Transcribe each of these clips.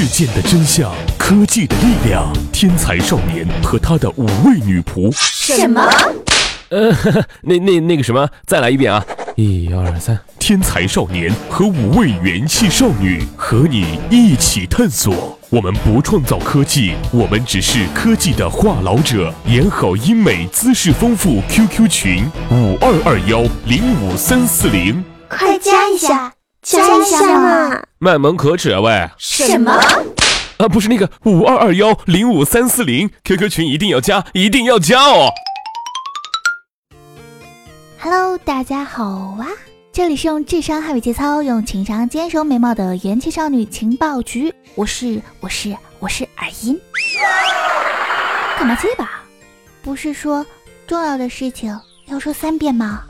事件的真相，科技的力量，天才少年和他的五位女仆。什么？呃，那那那个什么，再来一遍啊！一二三，天才少年和五位元气少女和你一起探索。我们不创造科技，我们只是科技的话痨者。演好音美，姿势丰富，QQ 群五二二幺零五三四零，快加一下，加一下嘛！卖萌可耻啊喂！什么？啊，不是那个五二二幺零五三四零，QQ 群一定要加，一定要加哦！Hello，大家好啊！这里是用智商捍卫节操，用情商坚守美貌的元气少女情报局。我是我是我是耳音，干嘛结巴？不是说重要的事情要说三遍吗？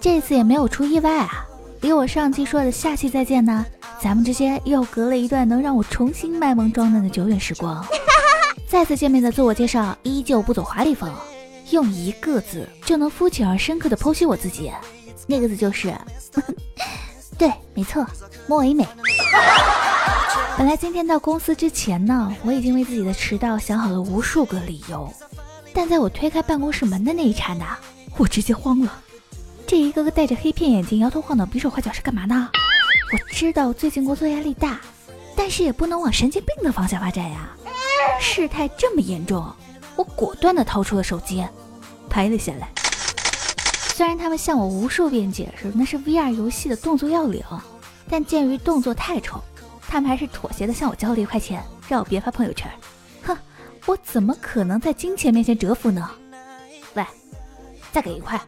嘿，这次也没有出意外啊！离我上期说的下期再见呢，咱们之间又隔了一段能让我重新卖萌装嫩的久远时光。再次见面的自我介绍依旧不走华丽风。用一个字就能肤浅而深刻的剖析我自己，那个字就是，对，没错，莫唯美。本来今天到公司之前呢，我已经为自己的迟到想好了无数个理由，但在我推开办公室门的那一刹那，我直接慌了。这一个个戴着黑片眼镜、摇头晃脑、比手画脚是干嘛呢？我知道最近工作压力大，但是也不能往神经病的方向发展呀。事态这么严重。我果断地掏出了手机，拍了下来。虽然他们向我无数遍解释那是 VR 游戏的动作要领，但鉴于动作太丑，他们还是妥协的向我交了一块钱，让我别发朋友圈。哼，我怎么可能在金钱面前折服呢？喂，再给一块。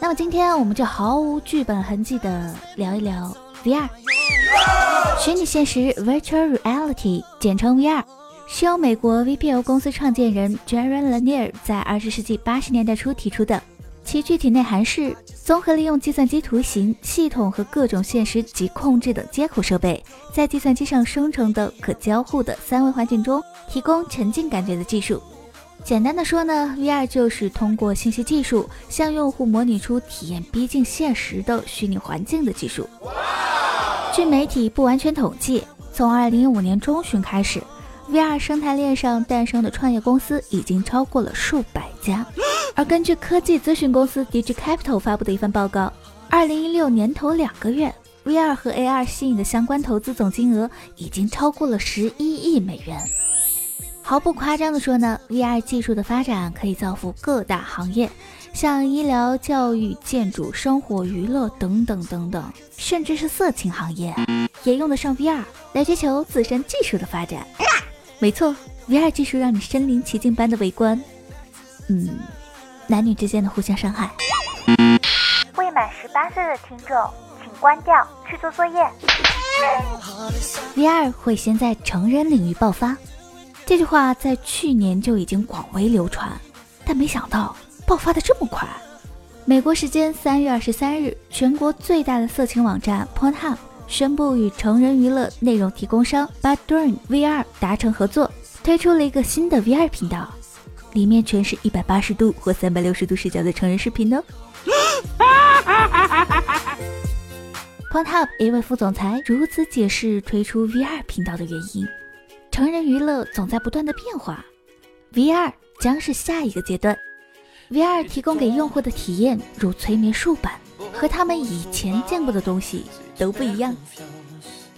那么今天我们就毫无剧本痕迹的聊一聊 VR，虚拟现实 （Virtual Reality），简称 VR。是由美国 VPO 公司创建人 Jaron Lanier 在二十世纪八十年代初提出的，其具体内涵是综合利用计算机图形、系统和各种现实及控制等接口设备，在计算机上生成的可交互的三维环境中提供沉浸感觉的技术。简单的说呢，VR 就是通过信息技术向用户模拟出体验逼近现实的虚拟环境的技术。据媒体不完全统计，从二零一五年中旬开始。VR 生态链上诞生的创业公司已经超过了数百家，而根据科技咨询公司 Digi Capital 发布的一份报告，二零一六年头两个月，VR 和 AR 吸引的相关投资总金额已经超过了十一亿美元。毫不夸张的说呢，VR 技术的发展可以造福各大行业，像医疗、教育、建筑、生活、娱乐等等等等，甚至是色情行业也用得上 VR 来追求自身技术的发展。没错，VR 技术让你身临其境般的围观，嗯，男女之间的互相伤害。未满十八岁的听众，请关掉，去做作业。VR 会先在成人领域爆发，这句话在去年就已经广为流传，但没想到爆发的这么快。美国时间三月二十三日，全国最大的色情网站 Pornhub。宣布与成人娱乐内容提供商 Badurn VR 达成合作，推出了一个新的 VR 频道，里面全是一百八十度或三百六十度视角的成人视频呢。Pornhub 一位副总裁如此解释推出 VR 频道的原因：成人娱乐总在不断的变化，VR 将是下一个阶段。VR 提供给用户的体验如催眠术般，和他们以前见过的东西都不一样。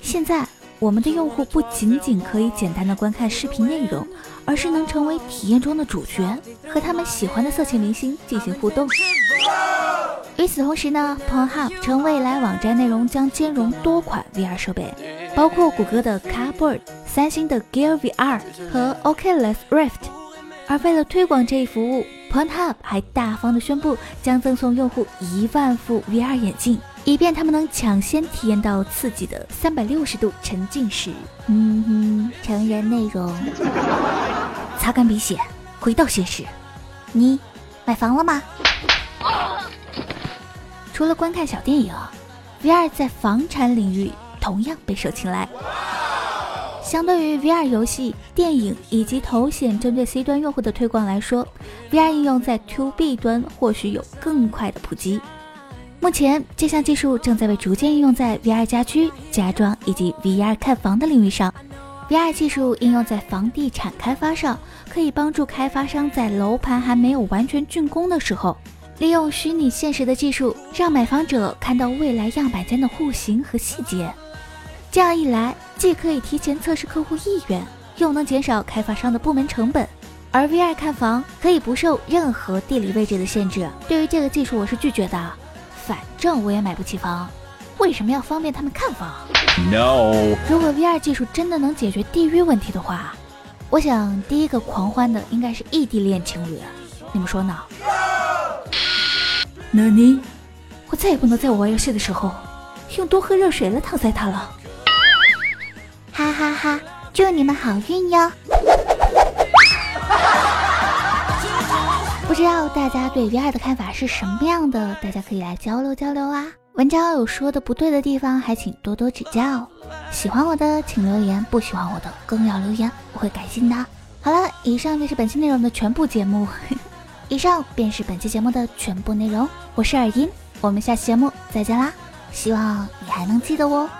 现在，我们的用户不仅仅可以简单的观看视频内容，而是能成为体验中的主角，和他们喜欢的色情明星进行互动。与此同时呢，Pornhub 称未来网站内容将兼容多款 VR 设备，包括谷歌的三星的 Gear VR 和 Oculus Rift。而为了推广这一服务，Pornhub 还大方的宣布将赠送用户一万副 VR 眼镜，以便他们能抢先体验到刺激的三百六十度沉浸式，嗯哼，成人内容。擦干鼻血，回到现实。你买房了吗？除了观看小电影，VR 在房产领域同样备受青睐。相对于 VR 游戏、电影以及头显针对 C 端用户的推广来说，VR 应用在 To B 端或许有更快的普及。目前，这项技术正在被逐渐应用在 VR 家居、家装以及 VR 看房的领域上。VR 技术应用在房地产开发上，可以帮助开发商在楼盘还没有完全竣工的时候，利用虚拟现实的技术，让买房者看到未来样板间的户型和细节。这样一来，既可以提前测试客户意愿，又能减少开发商的部门成本。而 VR 看房可以不受任何地理位置的限制。对于这个技术，我是拒绝的。反正我也买不起房，为什么要方便他们看房？No。如果 VR 技术真的能解决地域问题的话，我想第一个狂欢的应该是异地恋情侣。你们说呢？那你，我再也不能在我玩游戏的时候用多喝热水来搪塞他了。哈哈哈！祝你们好运哟！不知道大家对 VR 的看法是什么样的？大家可以来交流交流啊！文章有说的不对的地方，还请多多指教。喜欢我的请留言，不喜欢我的更要留言，我会改进的。好了，以上便是本期内容的全部节目。以上便是本期节目的全部内容。我是耳音，我们下期节目再见啦！希望你还能记得我。